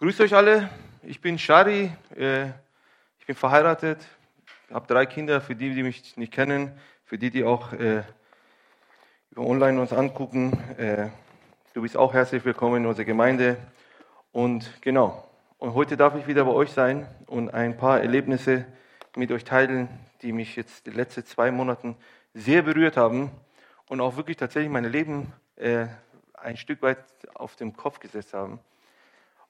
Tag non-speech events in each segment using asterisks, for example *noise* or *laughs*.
Grüßt euch alle, ich bin Shari, äh, ich bin verheiratet, habe drei Kinder, für die, die mich nicht kennen, für die, die auch äh, über online uns angucken. Äh, du bist auch herzlich willkommen in unserer Gemeinde. Und genau, und heute darf ich wieder bei euch sein und ein paar Erlebnisse mit euch teilen, die mich jetzt die letzten zwei Monate sehr berührt haben und auch wirklich tatsächlich mein Leben ein Stück weit auf den Kopf gesetzt haben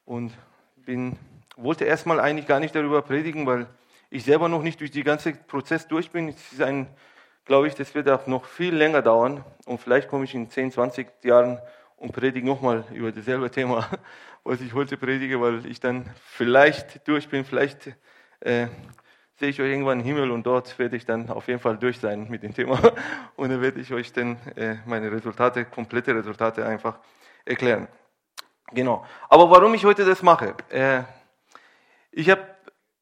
und bin, wollte erstmal eigentlich gar nicht darüber predigen, weil ich selber noch nicht durch den ganzen Prozess durch bin. Es ist ein, glaube ich, das wird auch noch viel länger dauern und vielleicht komme ich in 10, 20 Jahren und predige nochmal über dasselbe Thema, *laughs* was ich heute predige, weil ich dann vielleicht durch bin, vielleicht äh, sehe ich euch irgendwann im Himmel und dort werde ich dann auf jeden Fall durch sein mit dem Thema *laughs* und dann werde ich euch dann äh, meine Resultate, komplette Resultate einfach erklären. Genau. Aber warum ich heute das mache? Äh, ich habe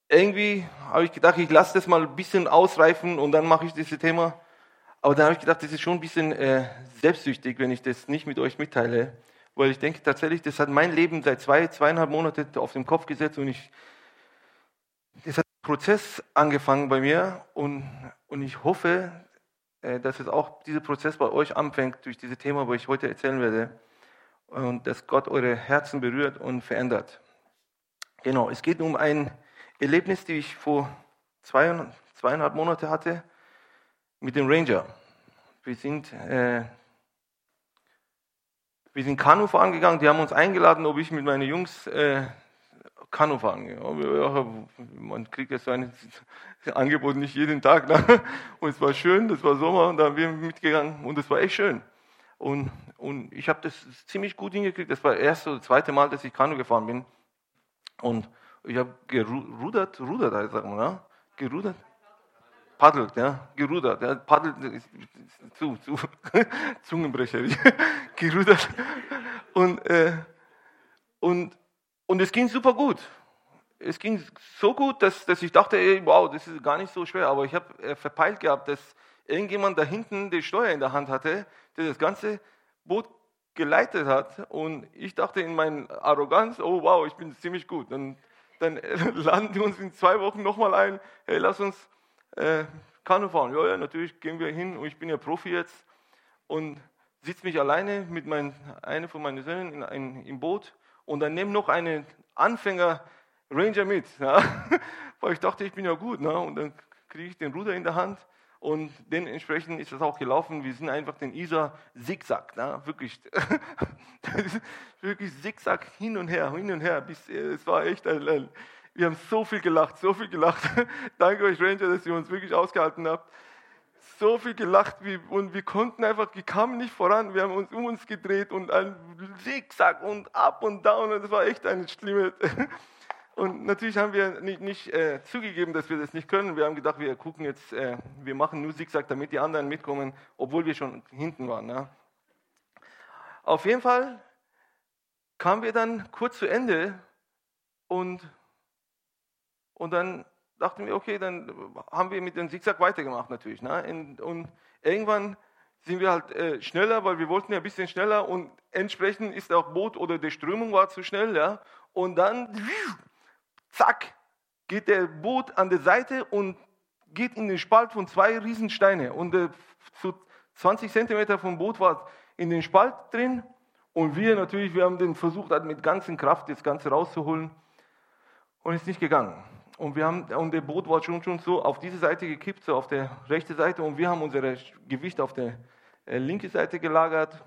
irgendwie, habe ich gedacht, ich lasse das mal ein bisschen ausreifen und dann mache ich dieses Thema. Aber dann habe ich gedacht, das ist schon ein bisschen äh, selbstsüchtig, wenn ich das nicht mit euch mitteile. Weil ich denke tatsächlich, das hat mein Leben seit zwei, zweieinhalb Monaten auf den Kopf gesetzt und ich, das hat ein Prozess angefangen bei mir und, und ich hoffe, äh, dass es auch dieser Prozess bei euch anfängt durch dieses Thema, wo ich heute erzählen werde und dass Gott eure Herzen berührt und verändert. Genau, es geht um ein Erlebnis, das ich vor zwei, zweieinhalb Monaten hatte mit dem Ranger. Wir sind, äh, wir sind Kanu fahren gegangen, die haben uns eingeladen, ob ich mit meinen Jungs äh, Kanu fahren gehe. Man kriegt ja so ein *laughs* Angebot nicht jeden Tag. Ne? Und es war schön, das war Sommer und da haben wir mitgegangen und es war echt schön. Und, und ich habe das ziemlich gut hingekriegt. Das war das erste oder zweite Mal, dass ich Kanu gefahren bin. Und ich habe gerudert, rudert, halt, sagen wir, ne? gerudert, paddelt, ja, gerudert, ja, paddelt, zu, zu, *laughs* Zungenbrecher, *laughs* gerudert. Und, äh, und, und es ging super gut. Es ging so gut, dass, dass ich dachte, ey, wow, das ist gar nicht so schwer. Aber ich habe äh, verpeilt gehabt, dass irgendjemand da hinten die Steuer in der Hand hatte, der das ganze Boot geleitet hat. Und ich dachte in meiner Arroganz, oh wow, ich bin ziemlich gut. Dann, dann *laughs* laden die uns in zwei Wochen nochmal ein, hey, lass uns äh, Kanu fahren. Ja, ja, natürlich gehen wir hin und ich bin ja Profi jetzt. Und sitze mich alleine mit einem von meinen Söhnen in, in, im Boot und dann nehme noch einen Anfänger Ranger mit. Ja? *laughs* Weil ich dachte, ich bin ja gut. Ne? Und dann kriege ich den Ruder in der Hand und dementsprechend ist das auch gelaufen. Wir sind einfach den Isar Zigzag, ne? wirklich, *laughs* wirklich Zigzag hin und her, hin und her. Bis, äh, es war echt, ein, wir haben so viel gelacht, so viel gelacht. *laughs* Danke euch Ranger, dass ihr uns wirklich ausgehalten habt. So viel gelacht wie, und wir konnten einfach, wir kamen nicht voran. Wir haben uns um uns gedreht und ein Zigzag und up und down. Und das war echt eine schlimme. Und natürlich haben wir nicht, nicht äh, zugegeben, dass wir das nicht können. Wir haben gedacht, wir gucken jetzt, äh, wir machen nur Zigzag, damit die anderen mitkommen, obwohl wir schon hinten waren. Ja. Auf jeden Fall kamen wir dann kurz zu Ende und, und dann dachten wir, okay, dann haben wir mit dem Zigzag weitergemacht natürlich. Ne? Und irgendwann sind wir halt äh, schneller, weil wir wollten ja ein bisschen schneller und entsprechend ist auch Boot oder die Strömung war zu schnell. Ja? Und dann zack, geht der Boot an der Seite und geht in den Spalt von zwei Riesensteine. Und äh, so 20 Zentimeter vom Boot war in den Spalt drin. Und wir natürlich, wir haben den versucht, halt mit ganzer Kraft das Ganze rauszuholen. Und ist nicht gegangen. Und, wir haben, und der Boot war schon, schon so auf diese Seite gekippt, so auf der rechten Seite. Und wir haben unser Gewicht auf der äh, linken Seite gelagert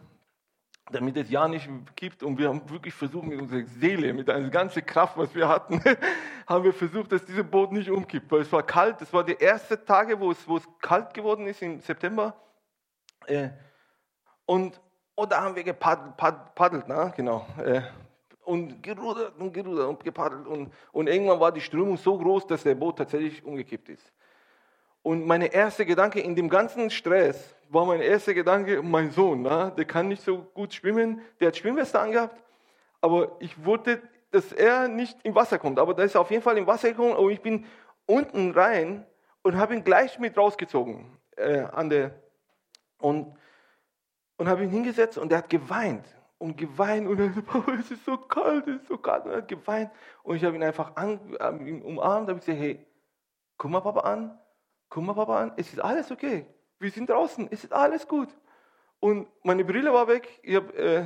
damit es ja nicht kippt. Und wir haben wirklich versucht, mit unserer Seele, mit der ganzen Kraft, was wir hatten, *laughs* haben wir versucht, dass dieses Boot nicht umkippt. Weil es war kalt, es war die ersten Tage, wo es, wo es kalt geworden ist im September. Äh, und, und da haben wir gepaddelt, paddelt, na, genau. Äh, und gerudert und gerudert und gepaddelt. Und, und irgendwann war die Strömung so groß, dass der Boot tatsächlich umgekippt ist. Und mein erster Gedanke in dem ganzen Stress war mein erster Gedanke, mein Sohn, na, der kann nicht so gut schwimmen, der hat Schwimmweste angehabt, aber ich wollte, dass er nicht im Wasser kommt. Aber da ist auf jeden Fall im Wasser gekommen und ich bin unten rein und habe ihn gleich mit rausgezogen äh, an der und und habe ihn hingesetzt und er hat geweint und geweint und er *laughs* Papa, es ist so kalt, es ist so kalt und er hat geweint und ich habe ihn einfach an, ihn umarmt, habe gesagt, hey, guck mal Papa an, guck mal Papa an, es ist alles okay, wir sind draußen, es ist alles gut. Und meine Brille war weg, hab, äh,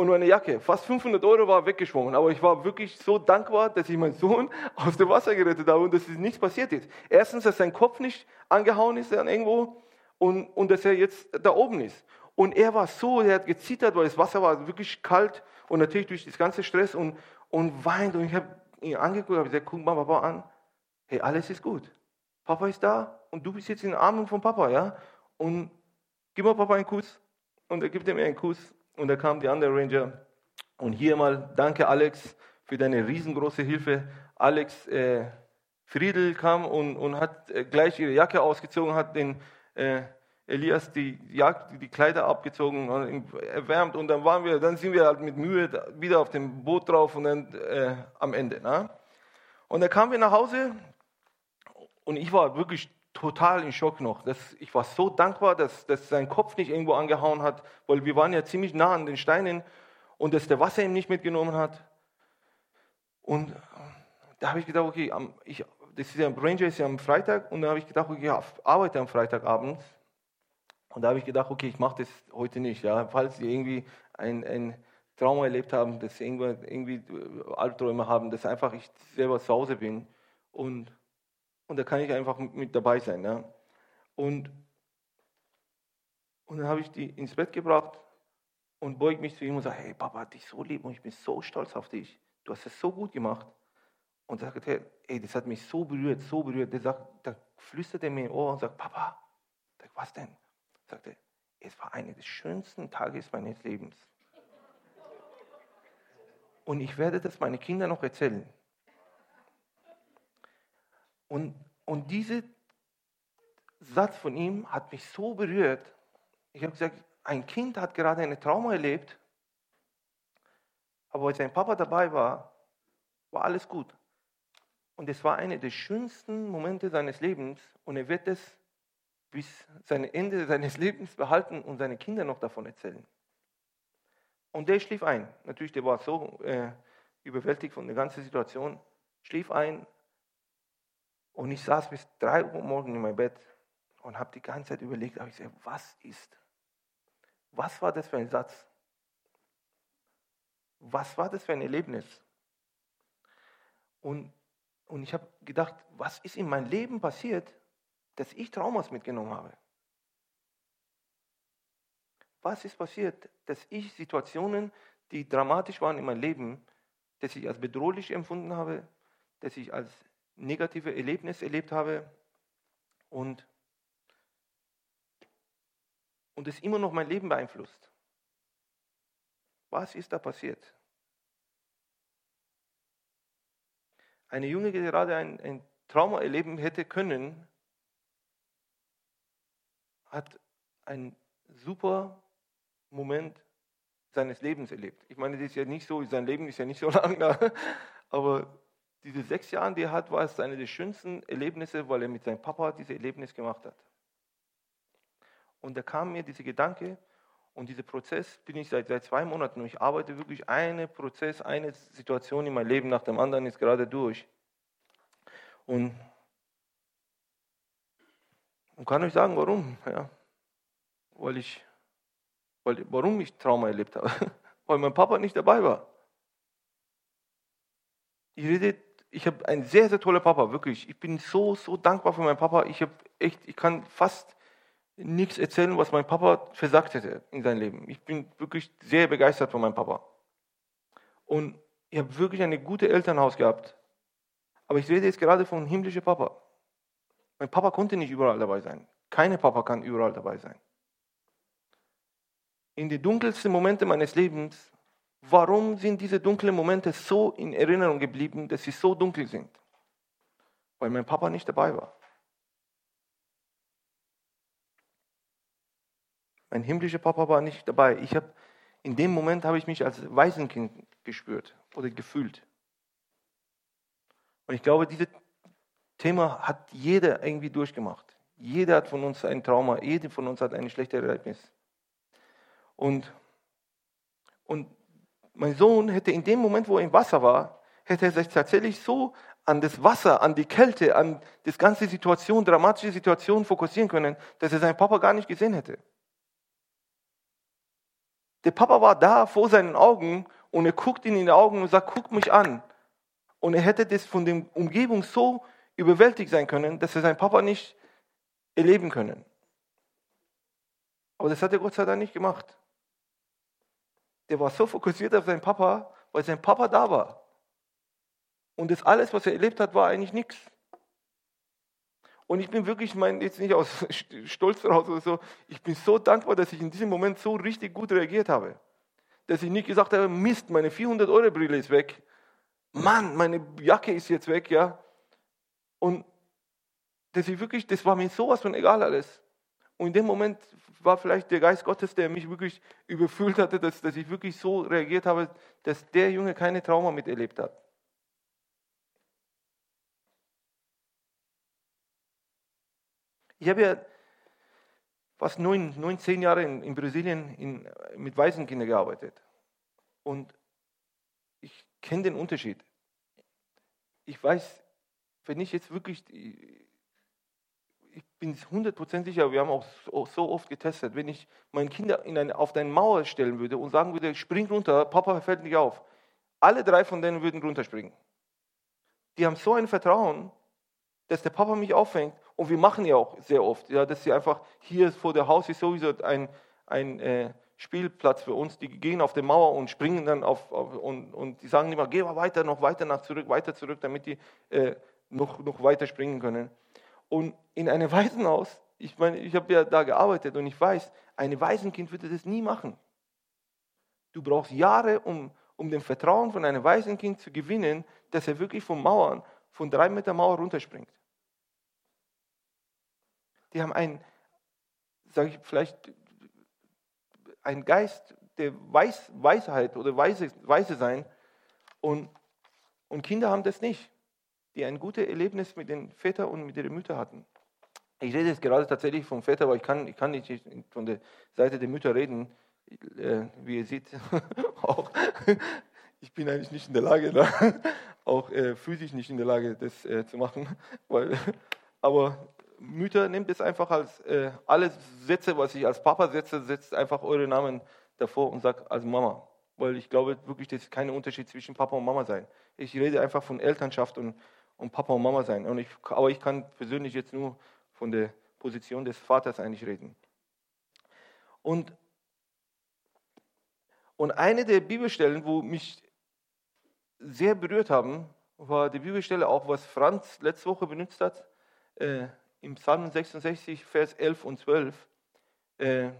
und meine Jacke, fast 500 Euro war weggeschwommen. Aber ich war wirklich so dankbar, dass ich meinen Sohn *laughs* aus dem Wasser gerettet habe und dass nichts passiert ist. Erstens, dass sein Kopf nicht angehauen ist an irgendwo und, und dass er jetzt da oben ist. Und er war so, er hat gezittert, weil das Wasser war wirklich kalt und natürlich durch das ganze Stress und, und weint. Und ich habe ihn angeguckt, habe gesagt, guck mal Papa an, hey, alles ist gut. Papa ist da und du bist jetzt in den Armen von Papa, ja? Und gib mal Papa einen Kuss. Und er gibt ihm einen Kuss und da kam die andere Ranger. Und hier mal, danke Alex für deine riesengroße Hilfe. Alex äh, Friedel kam und, und hat äh, gleich ihre Jacke ausgezogen, hat den äh, Elias die, Jagd, die Kleider abgezogen, erwärmt und dann waren wir, dann sind wir halt mit Mühe wieder auf dem Boot drauf und dann äh, am Ende. Ne? Und dann kamen wir nach Hause und ich war wirklich total in Schock noch. Das, ich war so dankbar, dass, dass sein Kopf nicht irgendwo angehauen hat, weil wir waren ja ziemlich nah an den Steinen und dass der Wasser ihm nicht mitgenommen hat. Und da habe ich gedacht, okay, am, ich, das ist ja, Ranger ist ja am Freitag und da habe ich gedacht, okay, ich arbeite am Freitagabend. Und da habe ich gedacht, okay, ich mache das heute nicht. Ja, falls Sie irgendwie ein, ein Trauma erlebt haben, dass Sie irgendwie, irgendwie Albträume haben, dass einfach ich selber zu Hause bin und und da kann ich einfach mit dabei sein. Ja. Und, und dann habe ich die ins Bett gebracht und beug mich zu ihm und sage, hey, Papa dich so lieb und ich bin so stolz auf dich. Du hast es so gut gemacht. Und sagt er, ey, das hat mich so berührt, so berührt. Der sagt, da flüstert er mir im Ohr und sagt, Papa, sag, was denn? Sagt er, es war einer der schönsten Tage meines Lebens. Und ich werde das meinen Kindern noch erzählen. Und, und dieser Satz von ihm hat mich so berührt. Ich habe gesagt, ein Kind hat gerade eine Trauma erlebt, aber als sein Papa dabei war, war alles gut. Und es war einer der schönsten Momente seines Lebens und er wird es bis sein Ende seines *laughs* Lebens behalten und seine Kinder noch davon erzählen. Und der schlief ein. Natürlich, der war so äh, überwältigt von der ganzen Situation, schlief ein, und ich saß bis drei Uhr morgens in meinem Bett und habe die ganze Zeit überlegt, habe ich gesagt, was ist? Was war das für ein Satz? Was war das für ein Erlebnis? Und, und ich habe gedacht, was ist in meinem Leben passiert, dass ich Traumas mitgenommen habe? Was ist passiert, dass ich Situationen, die dramatisch waren in meinem Leben, dass ich als bedrohlich empfunden habe, dass ich als negative Erlebnis erlebt habe und, und es immer noch mein Leben beeinflusst. Was ist da passiert? Eine Junge, die gerade ein, ein Trauma erleben hätte können, hat einen super Moment seines Lebens erlebt. Ich meine, das ist ja nicht so, sein Leben ist ja nicht so *laughs* lang da, aber diese sechs Jahre, die er hat, war es eine der schönsten Erlebnisse, weil er mit seinem Papa diese Erlebnis gemacht hat. Und da kam mir dieser Gedanke und dieser Prozess bin ich seit, seit zwei Monaten und ich arbeite wirklich einen Prozess, eine Situation in meinem Leben nach dem anderen ist gerade durch. Und, und kann euch sagen, warum? Ja. Weil ich, weil, warum ich Trauma erlebt habe. *laughs* weil mein Papa nicht dabei war. Ich rede ich habe einen sehr, sehr tollen Papa, wirklich. Ich bin so, so dankbar für meinen Papa. Ich habe echt, ich kann fast nichts erzählen, was mein Papa versagt hätte in seinem Leben. Ich bin wirklich sehr begeistert von meinem Papa. Und ich habe wirklich ein gutes Elternhaus gehabt. Aber ich rede jetzt gerade von himmlischen Papa. Mein Papa konnte nicht überall dabei sein. Keine Papa kann überall dabei sein. In den dunkelsten Momenten meines Lebens Warum sind diese dunklen Momente so in Erinnerung geblieben, dass sie so dunkel sind? Weil mein Papa nicht dabei war. Mein himmlischer Papa war nicht dabei. Ich habe in dem Moment habe ich mich als Waisenkind gespürt oder gefühlt. Und ich glaube, dieses Thema hat jeder irgendwie durchgemacht. Jeder hat von uns ein Trauma, jeder von uns hat ein schlechtes Erlebnis. Und Und mein Sohn hätte in dem Moment, wo er im Wasser war, hätte er sich tatsächlich so an das Wasser, an die Kälte, an das ganze Situation, dramatische Situation fokussieren können, dass er seinen Papa gar nicht gesehen hätte. Der Papa war da vor seinen Augen und er guckt ihn in die Augen und sagt, guck mich an. Und er hätte das von der Umgebung so überwältigt sein können, dass er seinen Papa nicht erleben können. Aber das hat er Gott sei Dank nicht gemacht. Der war so fokussiert auf seinen Papa, weil sein Papa da war. Und das alles, was er erlebt hat, war eigentlich nichts. Und ich bin wirklich, mein, jetzt nicht aus *laughs* Stolz raus oder so, ich bin so dankbar, dass ich in diesem Moment so richtig gut reagiert habe. Dass ich nicht gesagt habe, Mist, meine 400-Euro-Brille ist weg. Mann, meine Jacke ist jetzt weg, ja. Und dass ich wirklich, das war mir sowas von egal alles. Und in dem Moment war vielleicht der Geist Gottes, der mich wirklich überfüllt hatte, dass, dass ich wirklich so reagiert habe, dass der Junge keine Trauma miterlebt hat. Ich habe ja fast neun, neun zehn Jahre in, in Brasilien in, mit Waisenkindern gearbeitet. Und ich kenne den Unterschied. Ich weiß, wenn ich jetzt wirklich, ich bin 100% sicher, wir haben auch so oft getestet, wenn ich meine Kinder in eine, auf eine Mauer stellen würde und sagen würde, spring runter, Papa fällt nicht auf, alle drei von denen würden runterspringen. Die haben so ein Vertrauen, dass der Papa mich auffängt. Und wir machen ja auch sehr oft, ja, dass sie einfach hier vor der Haus ist sowieso ein, ein äh, Spielplatz für uns. Die gehen auf die Mauer und springen dann auf, auf und, und die sagen immer, geh mal weiter, noch weiter nach zurück, weiter zurück, damit die äh, noch, noch weiter springen können. Und in einem *laughs* Waisenhaus, ich meine, ich habe ja da gearbeitet und ich weiß, ein Waisenkind würde das nie machen. Du brauchst Jahre, um, um den Vertrauen von einem Waisenkind zu gewinnen, dass er wirklich von Mauern, von drei Meter Mauer runterspringt die haben einen, sage ich vielleicht, einen Geist der Weis, Weisheit oder Weise, Weise sein. Und, und Kinder haben das nicht, die ein gutes Erlebnis mit den Vätern und mit ihren Müttern hatten. Ich rede jetzt gerade tatsächlich vom Väter, aber ich kann, ich kann nicht von der Seite der Mütter reden. Äh, wie ihr seht, *laughs* auch, ich bin eigentlich nicht in der Lage, da, *laughs* auch äh, physisch nicht in der Lage, das äh, zu machen. *laughs* Weil, aber Mütter, nehmt es einfach als äh, alle Sätze, was ich als Papa setze, setzt einfach eure Namen davor und sagt als Mama. Weil ich glaube wirklich, das ist kein Unterschied zwischen Papa und Mama sein. Ich rede einfach von Elternschaft und, und Papa und Mama sein. Und ich, aber ich kann persönlich jetzt nur von der Position des Vaters eigentlich reden. Und, und eine der Bibelstellen, wo mich sehr berührt haben, war die Bibelstelle auch, was Franz letzte Woche benutzt hat. Äh, im Psalm 66, Vers 11 und 12. Äh,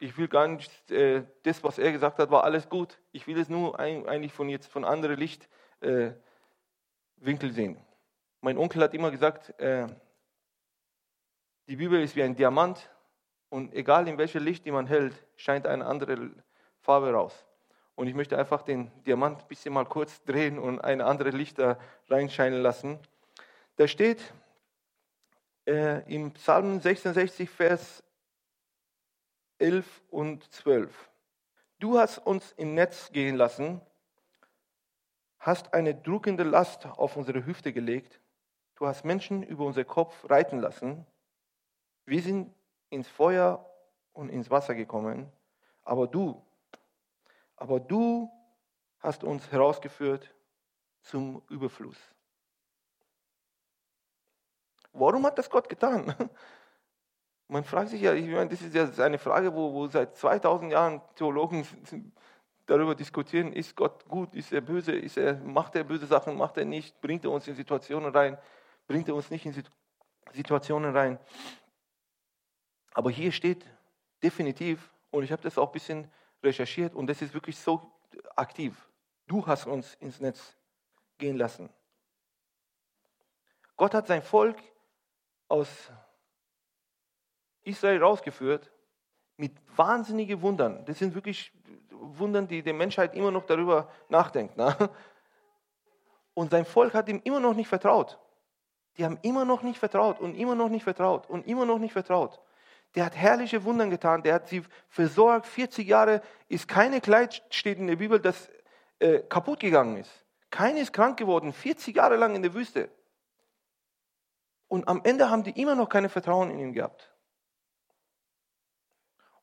ich will gar nicht, äh, das, was er gesagt hat, war alles gut. Ich will es nur ein, eigentlich von jetzt von anderen Lichtwinkel äh, sehen. Mein Onkel hat immer gesagt, äh, die Bibel ist wie ein Diamant und egal in welcher Licht die man hält, scheint eine andere Farbe raus. Und ich möchte einfach den Diamant ein bisschen mal kurz drehen und eine andere Licht da reinscheinen lassen. Da steht, äh, im Psalm 66, Vers 11 und 12. Du hast uns im Netz gehen lassen, hast eine drückende Last auf unsere Hüfte gelegt, du hast Menschen über unser Kopf reiten lassen, wir sind ins Feuer und ins Wasser gekommen, aber du, aber du hast uns herausgeführt zum Überfluss. Warum hat das Gott getan? *laughs* Man fragt sich ja, ich meine, das ist ja eine Frage, wo, wo seit 2000 Jahren Theologen *laughs* darüber diskutieren, ist Gott gut, ist er böse, ist er, macht er böse Sachen, macht er nicht, bringt er uns in Situationen rein, bringt er uns nicht in Situationen rein. Aber hier steht definitiv, und ich habe das auch ein bisschen recherchiert, und das ist wirklich so aktiv, du hast uns ins Netz gehen lassen. Gott hat sein Volk aus Israel rausgeführt mit wahnsinnigen Wundern. Das sind wirklich Wundern, die die Menschheit immer noch darüber nachdenkt. Ne? Und sein Volk hat ihm immer noch nicht vertraut. Die haben immer noch nicht vertraut und immer noch nicht vertraut und immer noch nicht vertraut. der hat herrliche Wunder getan, der hat sie versorgt. 40 Jahre ist keine Kleid, steht in der Bibel, das äh, kaputt gegangen ist. Keiner ist krank geworden, 40 Jahre lang in der Wüste. Und am Ende haben die immer noch keine Vertrauen in ihn gehabt.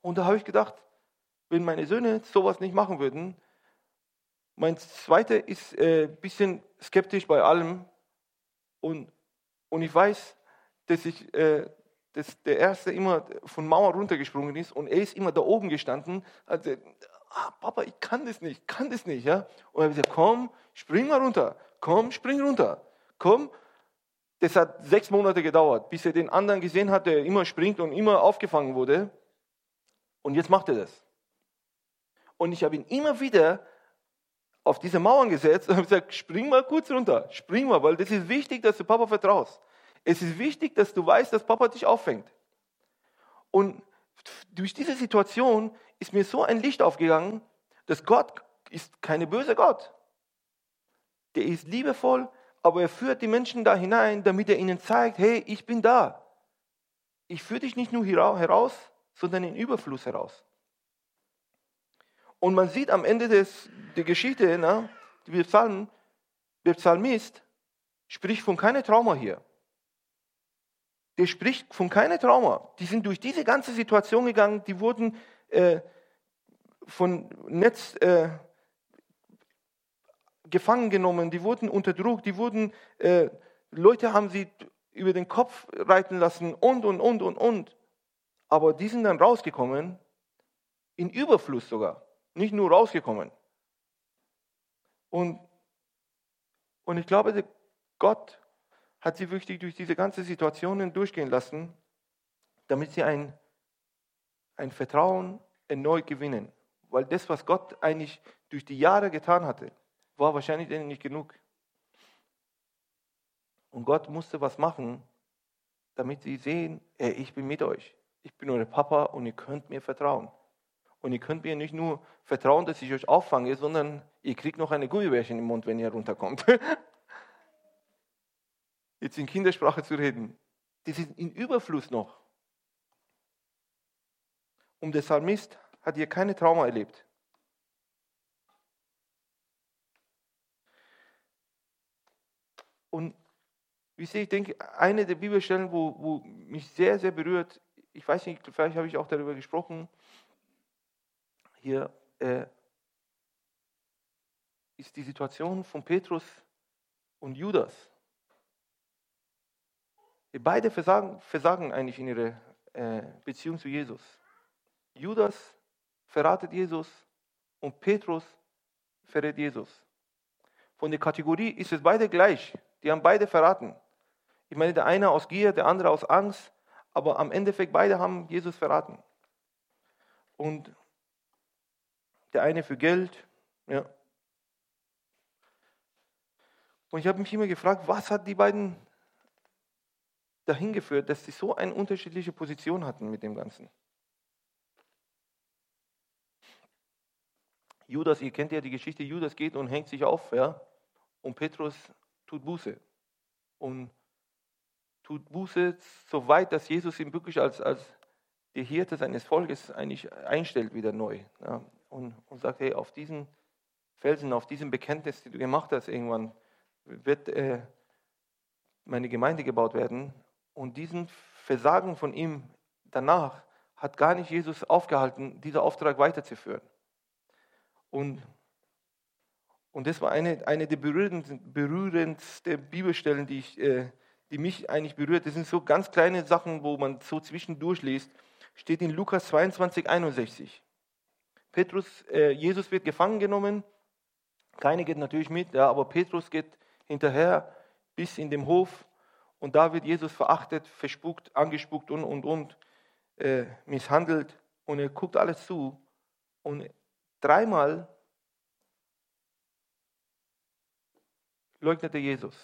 Und da habe ich gedacht, wenn meine Söhne sowas nicht machen würden, mein zweiter ist ein äh, bisschen skeptisch bei allem und, und ich weiß, dass, ich, äh, dass der Erste immer von Mauer runtergesprungen ist und er ist immer da oben gestanden. Also, ah, Papa, ich kann das nicht, kann das nicht. Ja? Und er hat gesagt, komm, spring mal runter, komm, spring runter, komm. Das hat sechs Monate gedauert, bis er den anderen gesehen hat, der immer springt und immer aufgefangen wurde. Und jetzt macht er das. Und ich habe ihn immer wieder auf diese Mauern gesetzt und habe gesagt, spring mal kurz runter, spring mal, weil das ist wichtig, dass du Papa vertraust. Es ist wichtig, dass du weißt, dass Papa dich auffängt. Und durch diese Situation ist mir so ein Licht aufgegangen, dass Gott ist keine böse Gott. Der ist liebevoll, aber er führt die Menschen da hinein, damit er ihnen zeigt, hey, ich bin da. Ich führe dich nicht nur heraus, sondern in Überfluss heraus. Und man sieht am Ende des, der Geschichte, na, die Psalmen, der Psalmist spricht von keinem Trauma hier. Der spricht von keinem Trauma. Die sind durch diese ganze Situation gegangen, die wurden äh, von Netz äh, gefangen genommen, die wurden unterdrückt, die wurden, äh, Leute haben sie über den Kopf reiten lassen und, und, und, und, und. Aber die sind dann rausgekommen, in Überfluss sogar, nicht nur rausgekommen. Und, und ich glaube, Gott hat sie wirklich durch diese ganze Situationen durchgehen lassen, damit sie ein, ein Vertrauen erneut gewinnen. Weil das, was Gott eigentlich durch die Jahre getan hatte, war wahrscheinlich denen nicht genug. Und Gott musste was machen, damit sie sehen, ey, ich bin mit euch ich bin euer Papa und ihr könnt mir vertrauen. Und ihr könnt mir nicht nur vertrauen, dass ich euch auffange, sondern ihr kriegt noch eine Gummibärchen im Mund, wenn ihr runterkommt. *laughs* Jetzt in Kindersprache zu reden. Das ist in Überfluss noch. Und der Psalmist hat hier keine Trauma erlebt. Und wie sehe ich denke, eine der Bibelstellen, wo, wo mich sehr, sehr berührt, ich weiß nicht, vielleicht habe ich auch darüber gesprochen, hier äh, ist die Situation von Petrus und Judas. Beide versagen, versagen eigentlich in ihrer äh, Beziehung zu Jesus. Judas verratet Jesus und Petrus verrät Jesus. Von der Kategorie ist es beide gleich. Die haben beide verraten. Ich meine, der eine aus Gier, der andere aus Angst. Aber am Endeffekt, beide haben Jesus verraten. Und der eine für Geld, ja. Und ich habe mich immer gefragt, was hat die beiden dahin geführt, dass sie so eine unterschiedliche Position hatten mit dem Ganzen. Judas, ihr kennt ja die Geschichte, Judas geht und hängt sich auf, ja, und Petrus tut Buße. Und tut Buße, so weit, dass Jesus ihn wirklich als, als die Hirte seines Volkes eigentlich einstellt wieder neu. Ja, und, und sagt, hey, auf diesen Felsen, auf diesem Bekenntnis, die du gemacht hast, irgendwann wird äh, meine Gemeinde gebaut werden. Und diesen Versagen von ihm danach hat gar nicht Jesus aufgehalten, diesen Auftrag weiterzuführen. Und, und das war eine, eine der berührendsten, berührendsten Bibelstellen, die ich äh, die mich eigentlich berührt. Das sind so ganz kleine Sachen, wo man so zwischendurch liest. Steht in Lukas 22, 61. Petrus, äh, Jesus wird gefangen genommen. Keine geht natürlich mit, ja, aber Petrus geht hinterher bis in den Hof und da wird Jesus verachtet, verspuckt, angespuckt und und und äh, misshandelt und er guckt alles zu und dreimal leugnete Jesus.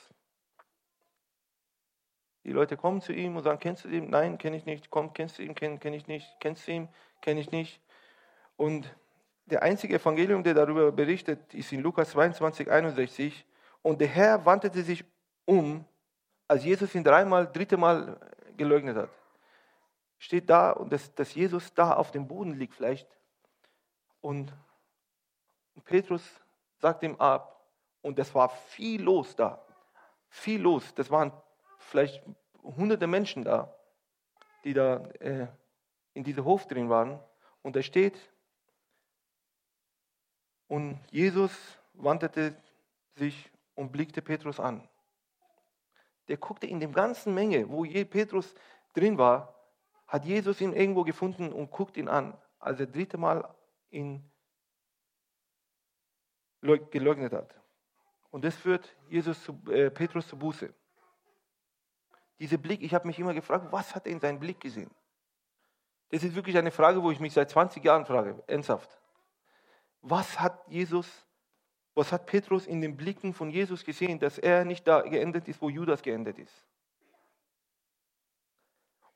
Die Leute kommen zu ihm und sagen, kennst du ihn? Nein, kenne ich nicht. Komm, kennst du ihn? Kenne kenn ich nicht. Kennst du ihn? Kenne ich nicht. Und der einzige Evangelium, der darüber berichtet, ist in Lukas 22, 61. Und der Herr wandte sich um, als Jesus ihn dreimal, dritte Mal geleugnet hat. steht da und dass, dass Jesus da auf dem Boden liegt vielleicht. Und, Petrus sagt ihm ab. Und es war viel los da. Viel los. Das waren vielleicht hunderte Menschen da, die da äh, in diesem Hof drin waren. Und da steht, und Jesus wandte sich und blickte Petrus an. Der guckte in dem ganzen Menge, wo Petrus drin war, hat Jesus ihn irgendwo gefunden und guckt ihn an, als er das dritte Mal ihn geleugnet hat. Und das führt Jesus zu, äh, Petrus zu Buße. Dieser Blick, ich habe mich immer gefragt, was hat er in seinem Blick gesehen? Das ist wirklich eine Frage, wo ich mich seit 20 Jahren frage, ernsthaft. Was hat Jesus, was hat Petrus in den Blicken von Jesus gesehen, dass er nicht da geendet ist, wo Judas geendet ist?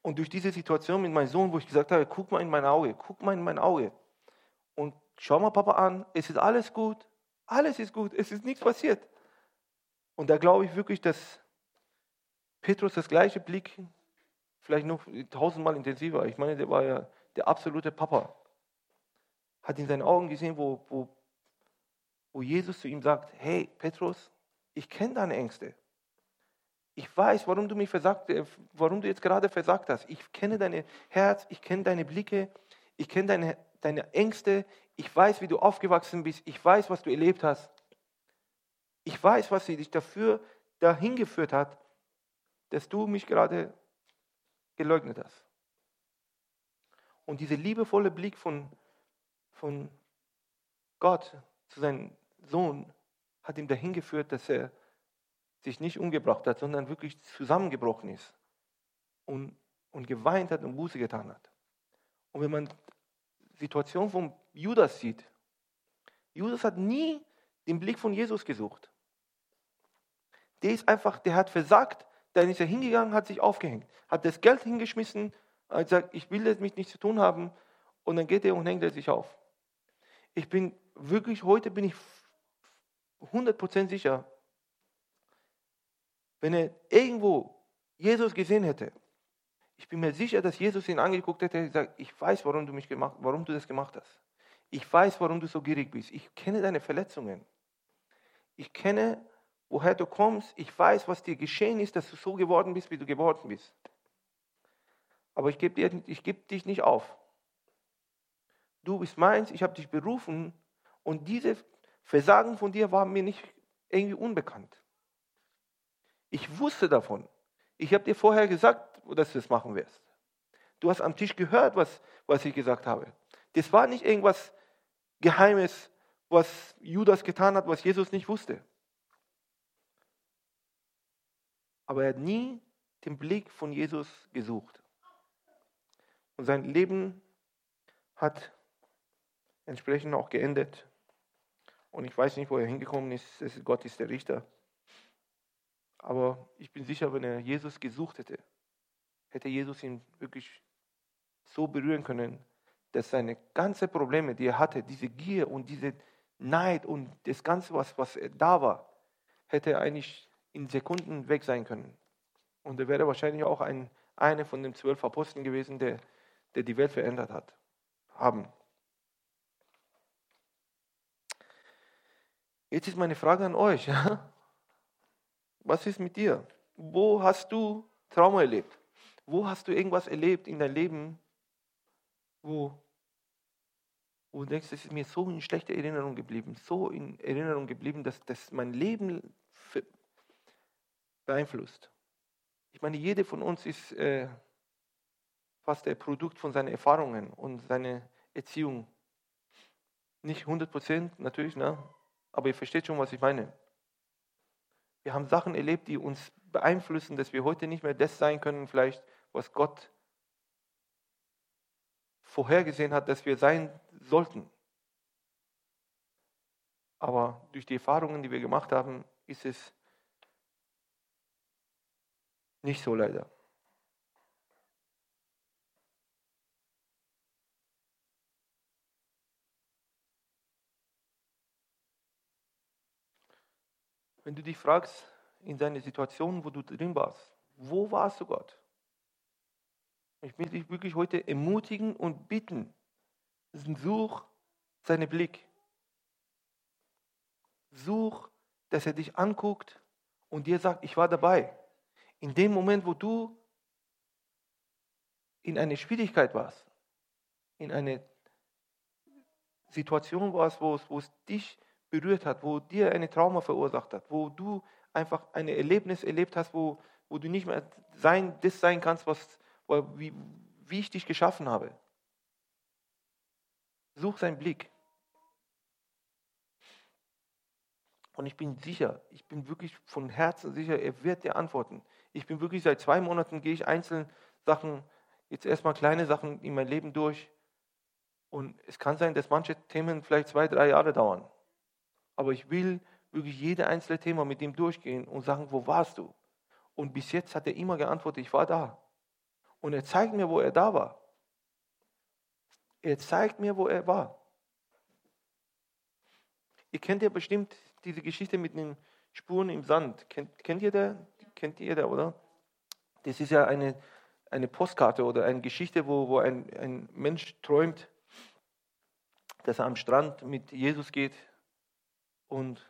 Und durch diese Situation mit meinem Sohn, wo ich gesagt habe, guck mal in mein Auge, guck mal in mein Auge und schau mal Papa an, es ist alles gut, alles ist gut, es ist nichts passiert. Und da glaube ich wirklich, dass Petrus das gleiche Blick, vielleicht noch tausendmal intensiver, ich meine, der war ja der absolute Papa, hat in seinen Augen gesehen, wo, wo, wo Jesus zu ihm sagt, hey Petrus, ich kenne deine Ängste. Ich weiß, warum du mich versagt, äh, warum du jetzt gerade versagt hast. Ich kenne dein Herz, ich kenne deine Blicke, ich kenne deine, deine Ängste, ich weiß, wie du aufgewachsen bist, ich weiß, was du erlebt hast. Ich weiß, was sie dich dafür dahin geführt hat, dass du mich gerade geleugnet hast. Und dieser liebevolle Blick von, von Gott zu seinem Sohn hat ihm dahin geführt, dass er sich nicht umgebracht hat, sondern wirklich zusammengebrochen ist und, und geweint hat und Buße getan hat. Und wenn man die Situation von Judas sieht, Judas hat nie den Blick von Jesus gesucht. Der ist einfach, der hat versagt, dann ist er hingegangen, hat sich aufgehängt, hat das Geld hingeschmissen, hat gesagt, ich will das mit nichts zu tun haben, und dann geht er und hängt er sich auf. Ich bin wirklich, heute bin ich 100% sicher, wenn er irgendwo Jesus gesehen hätte, ich bin mir sicher, dass Jesus ihn angeguckt hätte und gesagt, ich weiß, warum du, mich gemacht, warum du das gemacht hast. Ich weiß, warum du so gierig bist. Ich kenne deine Verletzungen. Ich kenne, woher du kommst. Ich weiß, was dir geschehen ist, dass du so geworden bist, wie du geworden bist. Aber ich gebe geb dich nicht auf. Du bist meins, ich habe dich berufen und diese Versagen von dir waren mir nicht irgendwie unbekannt. Ich wusste davon. Ich habe dir vorher gesagt, dass du das machen wirst. Du hast am Tisch gehört, was, was ich gesagt habe. Das war nicht irgendwas Geheimes, was Judas getan hat, was Jesus nicht wusste. Aber er hat nie den Blick von Jesus gesucht. Und sein Leben hat entsprechend auch geendet. Und ich weiß nicht, wo er hingekommen ist. Gott ist der Richter. Aber ich bin sicher, wenn er Jesus gesucht hätte, hätte Jesus ihn wirklich so berühren können, dass seine ganzen Probleme, die er hatte, diese Gier und diese Neid und das Ganze, was, was da war, hätte eigentlich in Sekunden weg sein können. Und er wäre wahrscheinlich auch ein, einer von den zwölf Aposteln gewesen, der, der die Welt verändert hat, haben. Jetzt ist meine Frage an euch. *laughs* Was ist mit dir? Wo hast du Trauma erlebt? Wo hast du irgendwas erlebt in deinem Leben, wo, wo du denkst, es ist mir so in schlechter Erinnerung geblieben, so in Erinnerung geblieben, dass das mein Leben beeinflusst? Ich meine, jeder von uns ist äh, fast der Produkt von seinen Erfahrungen und seiner Erziehung. Nicht 100 Prozent natürlich, ne? Aber ihr versteht schon, was ich meine. Wir haben Sachen erlebt, die uns beeinflussen, dass wir heute nicht mehr das sein können, vielleicht, was Gott vorhergesehen hat, dass wir sein sollten. Aber durch die Erfahrungen, die wir gemacht haben, ist es nicht so leider. Wenn du dich fragst, in deiner Situation, wo du drin warst, wo warst du Gott? Ich will dich wirklich heute ermutigen und bitten, such seinen Blick. Such, dass er dich anguckt und dir sagt, ich war dabei. In dem Moment, wo du in eine Schwierigkeit warst, in eine Situation warst, wo es, wo es dich berührt hat, wo dir eine Trauma verursacht hat, wo du einfach ein Erlebnis erlebt hast, wo, wo du nicht mehr sein, das sein kannst, was, wie, wie ich dich geschaffen habe. Such seinen Blick. Und ich bin sicher, ich bin wirklich von Herzen sicher, er wird dir antworten. Ich bin wirklich seit zwei Monaten, gehe ich einzelne Sachen, jetzt erstmal kleine Sachen in mein Leben durch. Und es kann sein, dass manche Themen vielleicht zwei, drei Jahre dauern. Aber ich will wirklich jede einzelne Thema mit ihm durchgehen und sagen, wo warst du? Und bis jetzt hat er immer geantwortet, ich war da. Und er zeigt mir, wo er da war. Er zeigt mir, wo er war. Ihr kennt ja bestimmt diese Geschichte mit den Spuren im Sand. Kennt, kennt ihr der? Kennt ihr da, oder? Das ist ja eine, eine Postkarte oder eine Geschichte, wo, wo ein, ein Mensch träumt, dass er am Strand mit Jesus geht und,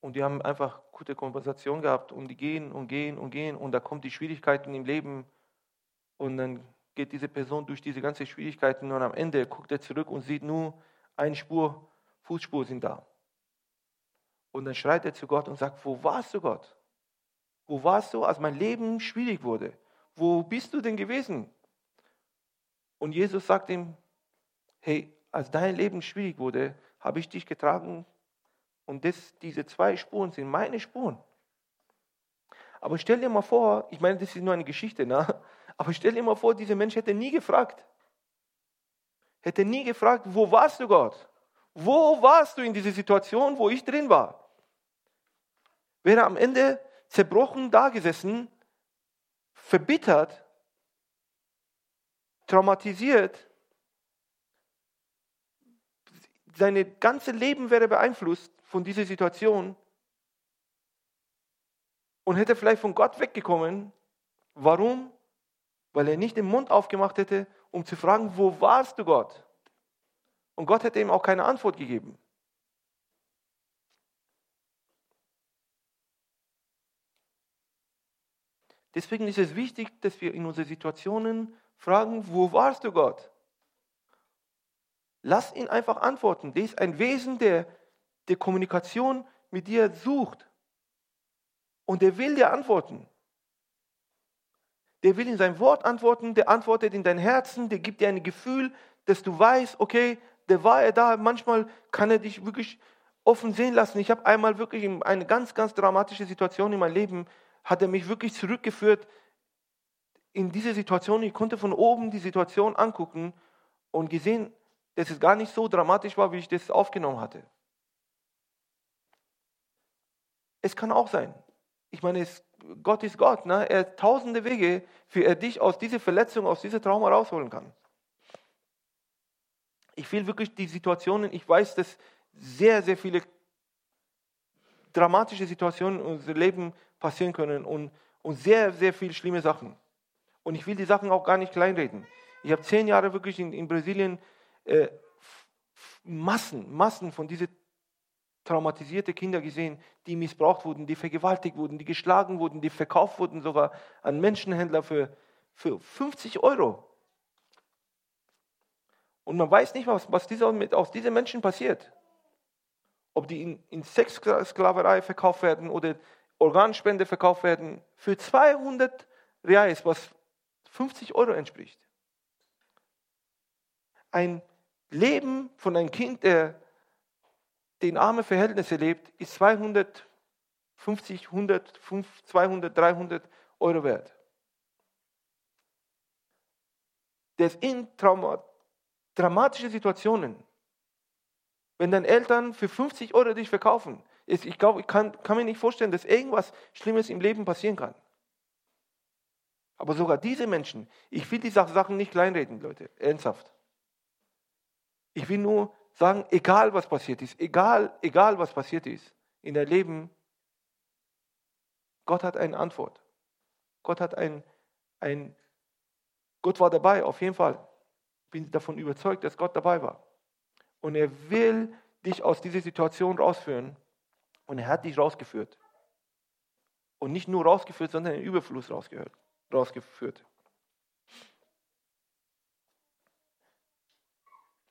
und die haben einfach gute Konversation gehabt und die gehen und gehen und gehen und da kommen die Schwierigkeiten im Leben und dann geht diese Person durch diese ganzen Schwierigkeiten und am Ende guckt er zurück und sieht nur eine Spur, Fußspur sind da. Und dann schreit er zu Gott und sagt, wo warst du Gott? Wo warst du, als mein Leben schwierig wurde? Wo bist du denn gewesen? Und Jesus sagt ihm, hey, als dein Leben schwierig wurde, habe ich dich getragen und das, diese zwei Spuren sind meine Spuren. Aber stell dir mal vor, ich meine, das ist nur eine Geschichte, ne? aber stell dir mal vor, dieser Mensch hätte nie gefragt. Hätte nie gefragt, wo warst du Gott? Wo warst du in dieser Situation, wo ich drin war? Wäre am Ende zerbrochen dagesessen, verbittert, traumatisiert, sein ganze Leben wäre beeinflusst von dieser Situation und hätte vielleicht von Gott weggekommen. Warum? Weil er nicht den Mund aufgemacht hätte, um zu fragen, wo warst du Gott? Und Gott hätte ihm auch keine Antwort gegeben. Deswegen ist es wichtig, dass wir in unseren Situationen fragen, wo warst du Gott? Lass ihn einfach antworten. Der ist ein Wesen, der, der Kommunikation mit dir sucht. Und der will dir antworten. Der will in sein Wort antworten, der antwortet in dein Herzen, der gibt dir ein Gefühl, dass du weißt, okay, der war er da. Manchmal kann er dich wirklich offen sehen lassen. Ich habe einmal wirklich in eine ganz, ganz dramatische Situation in meinem Leben, hat er mich wirklich zurückgeführt in diese Situation. Ich konnte von oben die Situation angucken und gesehen, dass es gar nicht so dramatisch war, wie ich das aufgenommen hatte. Es kann auch sein. Ich meine, es, Gott ist Gott. Ne? Er hat tausende Wege, wie er dich aus dieser Verletzung, aus diesem Trauma rausholen kann. Ich will wirklich die Situationen, ich weiß, dass sehr, sehr viele dramatische Situationen in unserem Leben passieren können und, und sehr, sehr viele schlimme Sachen. Und ich will die Sachen auch gar nicht kleinreden. Ich habe zehn Jahre wirklich in, in Brasilien äh, Massen, Massen von diesen traumatisierten Kindern gesehen, die missbraucht wurden, die vergewaltigt wurden, die geschlagen wurden, die verkauft wurden sogar an Menschenhändler für, für 50 Euro. Und man weiß nicht, was, was dieser, mit, aus diesen Menschen passiert. Ob die in, in Sexsklaverei verkauft werden oder Organspende verkauft werden, für 200 Reais, was 50 Euro entspricht. Ein Leben von einem Kind, der in arme Verhältnisse lebt, ist 250, 100, 200, 300 Euro wert. Der ist in Trauma, dramatische Situationen. Wenn deine Eltern für 50 Euro dich verkaufen, ist, ich glaube, ich kann, kann mir nicht vorstellen, dass irgendwas Schlimmes im Leben passieren kann. Aber sogar diese Menschen, ich will die Sachen nicht kleinreden, Leute, ernsthaft. Ich will nur sagen, egal was passiert ist, egal, egal was passiert ist in deinem Leben, Gott hat eine Antwort. Gott hat ein, ein, Gott war dabei, auf jeden Fall. Ich bin davon überzeugt, dass Gott dabei war. Und er will dich aus dieser Situation rausführen. Und er hat dich rausgeführt. Und nicht nur rausgeführt, sondern in Überfluss rausgeführt.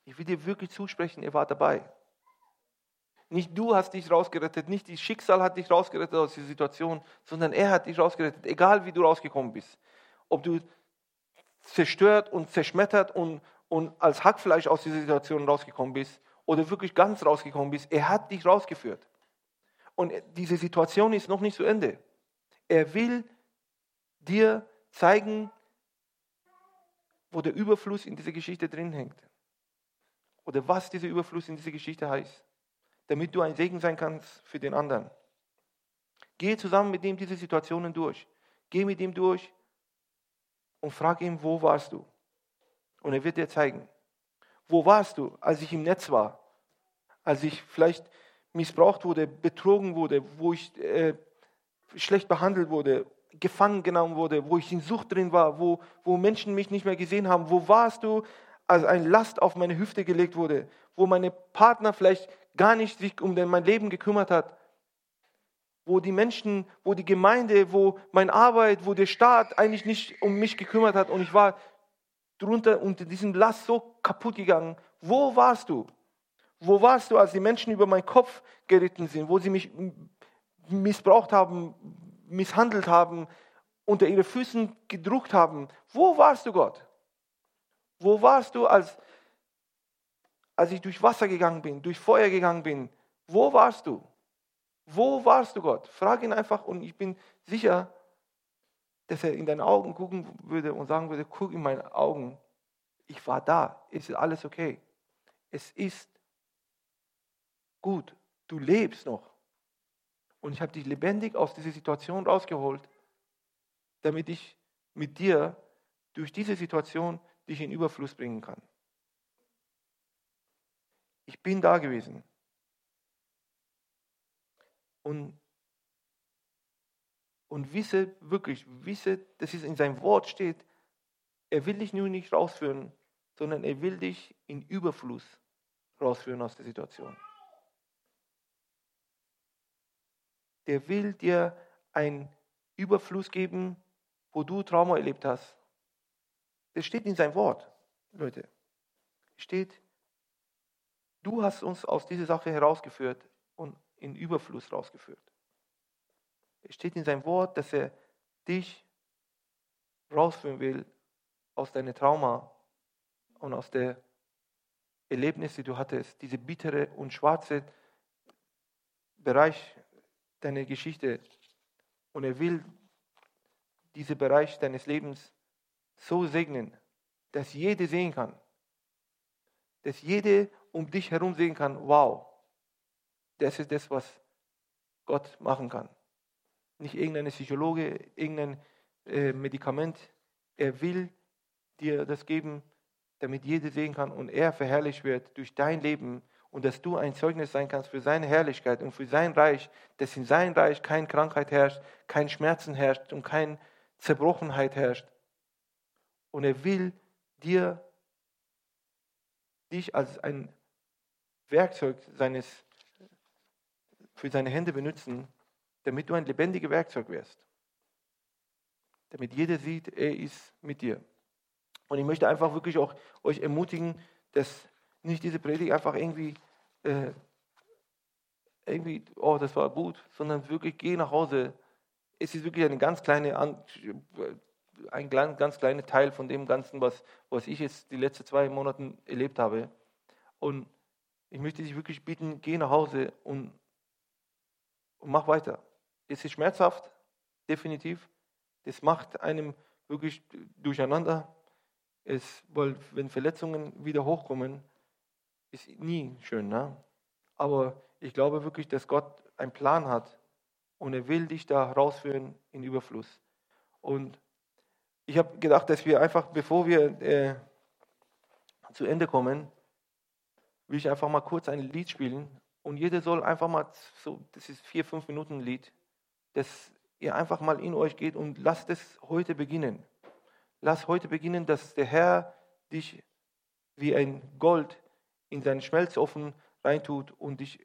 Ich will dir wirklich zusprechen, er war dabei. Nicht du hast dich rausgerettet, nicht das Schicksal hat dich rausgerettet aus dieser Situation, sondern er hat dich rausgerettet, egal wie du rausgekommen bist. Ob du zerstört und zerschmettert und, und als Hackfleisch aus dieser Situation rausgekommen bist oder wirklich ganz rausgekommen bist, er hat dich rausgeführt. Und diese Situation ist noch nicht zu Ende. Er will dir zeigen, wo der Überfluss in dieser Geschichte drin hängt. Oder was dieser Überfluss in dieser Geschichte heißt damit du ein Segen sein kannst für den anderen. Geh zusammen mit ihm diese Situationen durch. Geh mit ihm durch und frag ihn, wo warst du? Und er wird dir zeigen. Wo warst du, als ich im Netz war? Als ich vielleicht missbraucht wurde, betrogen wurde, wo ich äh, schlecht behandelt wurde, gefangen genommen wurde, wo ich in Sucht drin war, wo, wo Menschen mich nicht mehr gesehen haben. Wo warst du, als ein Last auf meine Hüfte gelegt wurde, wo meine Partner vielleicht gar nicht sich um mein Leben gekümmert hat, wo die Menschen, wo die Gemeinde, wo meine Arbeit, wo der Staat eigentlich nicht um mich gekümmert hat und ich war drunter unter diesem Last so kaputt gegangen. Wo warst du? Wo warst du, als die Menschen über meinen Kopf geritten sind, wo sie mich missbraucht haben, misshandelt haben, unter ihre Füßen gedruckt haben? Wo warst du, Gott? Wo warst du, als als ich durch Wasser gegangen bin, durch Feuer gegangen bin, wo warst du? Wo warst du, Gott? Frag ihn einfach und ich bin sicher, dass er in deine Augen gucken würde und sagen würde, guck in meine Augen, ich war da, ist alles okay. Es ist gut, du lebst noch. Und ich habe dich lebendig aus dieser Situation rausgeholt, damit ich mit dir durch diese Situation dich in Überfluss bringen kann. Ich bin da gewesen. Und, und wisse wirklich, wisse, dass es in seinem Wort steht, er will dich nur nicht rausführen, sondern er will dich in Überfluss rausführen aus der Situation. Der will dir einen Überfluss geben, wo du Trauma erlebt hast. Das steht in seinem Wort, Leute. Steht Du hast uns aus dieser Sache herausgeführt und in Überfluss rausgeführt. Es steht in seinem Wort, dass er dich rausführen will aus deinem Trauma und aus der Erlebnisse, die du hattest, diese bittere und schwarze Bereich deiner Geschichte. Und er will diesen Bereich deines Lebens so segnen, dass jeder sehen kann, dass jede um dich herum sehen kann, wow, das ist das, was Gott machen kann. Nicht irgendein Psychologe, irgendein äh, Medikament. Er will dir das geben, damit jeder sehen kann und er verherrlicht wird durch dein Leben und dass du ein Zeugnis sein kannst für seine Herrlichkeit und für sein Reich, dass in sein Reich keine Krankheit herrscht, kein Schmerzen herrscht und keine Zerbrochenheit herrscht. Und er will dir, dich als ein Werkzeug seines, für seine Hände benutzen, damit du ein lebendiges Werkzeug wirst. Damit jeder sieht, er ist mit dir. Und ich möchte einfach wirklich auch euch ermutigen, dass nicht diese Predigt einfach irgendwie, äh, irgendwie, oh, das war gut, sondern wirklich geh nach Hause. Es ist wirklich eine ganz kleine, ein ganz kleiner Teil von dem Ganzen, was, was ich jetzt die letzten zwei Monate erlebt habe. Und ich möchte dich wirklich bitten, geh nach Hause und, und mach weiter. Es ist schmerzhaft, definitiv. Das macht einem wirklich durcheinander. Es, weil wenn Verletzungen wieder hochkommen, ist nie schön. Ne? Aber ich glaube wirklich, dass Gott einen Plan hat und er will dich da rausführen in Überfluss. Und ich habe gedacht, dass wir einfach, bevor wir äh, zu Ende kommen, will ich einfach mal kurz ein Lied spielen und jeder soll einfach mal so, das ist vier, fünf Minuten Lied, dass ihr einfach mal in euch geht und lasst es heute beginnen. lass heute beginnen, dass der Herr dich wie ein Gold in seinen Schmelzofen reintut und dich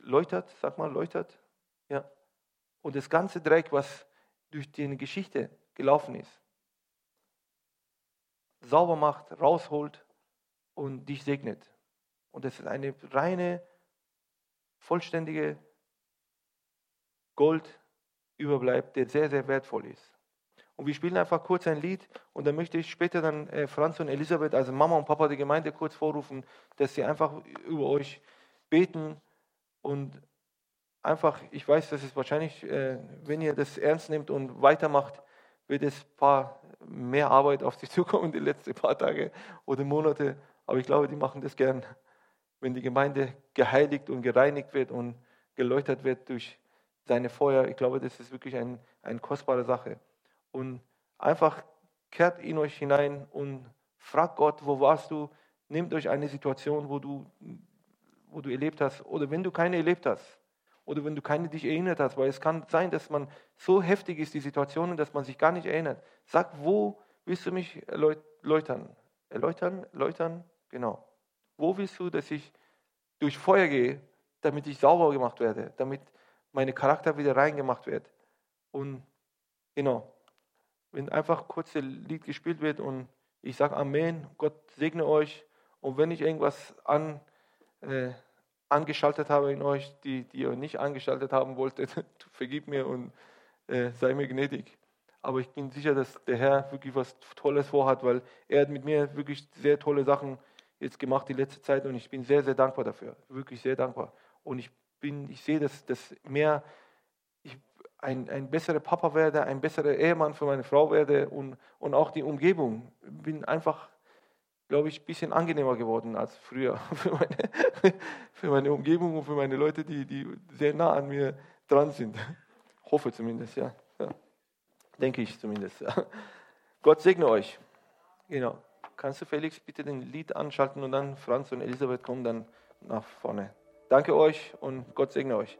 läutert, sag mal, läutert, ja. Und das ganze Dreck, was durch die Geschichte gelaufen ist, sauber macht, rausholt und dich segnet. Und das ist eine reine, vollständige Gold überbleibt, der sehr, sehr wertvoll ist. Und wir spielen einfach kurz ein Lied und dann möchte ich später dann äh, Franz und Elisabeth, also Mama und Papa der Gemeinde, kurz vorrufen, dass sie einfach über euch beten und einfach, ich weiß, dass es wahrscheinlich, äh, wenn ihr das ernst nehmt und weitermacht, wird es ein paar mehr Arbeit auf sich *laughs* zukommen die letzten paar Tage oder Monate. Aber ich glaube, die machen das gern, wenn die Gemeinde geheiligt und gereinigt wird und geläutert wird durch seine Feuer. Ich glaube, das ist wirklich ein, eine kostbare Sache und einfach kehrt in euch hinein und fragt Gott, wo warst du? Nehmt euch eine Situation, wo du, wo du erlebt hast oder wenn du keine erlebt hast oder wenn du keine dich erinnert hast, weil es kann sein, dass man so heftig ist, die Situationen, dass man sich gar nicht erinnert. Sag, wo willst du mich erläutern? Erläutern? Erläutern? Genau. Wo willst du, dass ich durch Feuer gehe, damit ich sauber gemacht werde, damit meine Charakter wieder reingemacht wird? Und genau, wenn einfach kurz das Lied gespielt wird und ich sage Amen, Gott segne euch. Und wenn ich irgendwas an, äh, angeschaltet habe in euch, die, die ihr nicht angeschaltet haben wolltet, *laughs* vergib mir und äh, sei mir gnädig. Aber ich bin sicher, dass der Herr wirklich was Tolles vorhat, weil er hat mit mir wirklich sehr tolle Sachen jetzt gemacht die letzte Zeit und ich bin sehr, sehr dankbar dafür. Wirklich sehr dankbar. Und ich bin, ich sehe, dass das mehr ein, ein besserer Papa werde, ein besserer Ehemann für meine Frau werde und, und auch die Umgebung. Bin einfach, glaube ich, ein bisschen angenehmer geworden als früher *laughs* für meine, für meine Umgebung und für meine Leute, die, die sehr nah an mir dran sind. Hoffe zumindest, ja. ja. Denke ich zumindest. Ja. Gott segne euch. Genau. Kannst du Felix bitte den Lied anschalten und dann Franz und Elisabeth kommen dann nach vorne. Danke euch und Gott segne euch.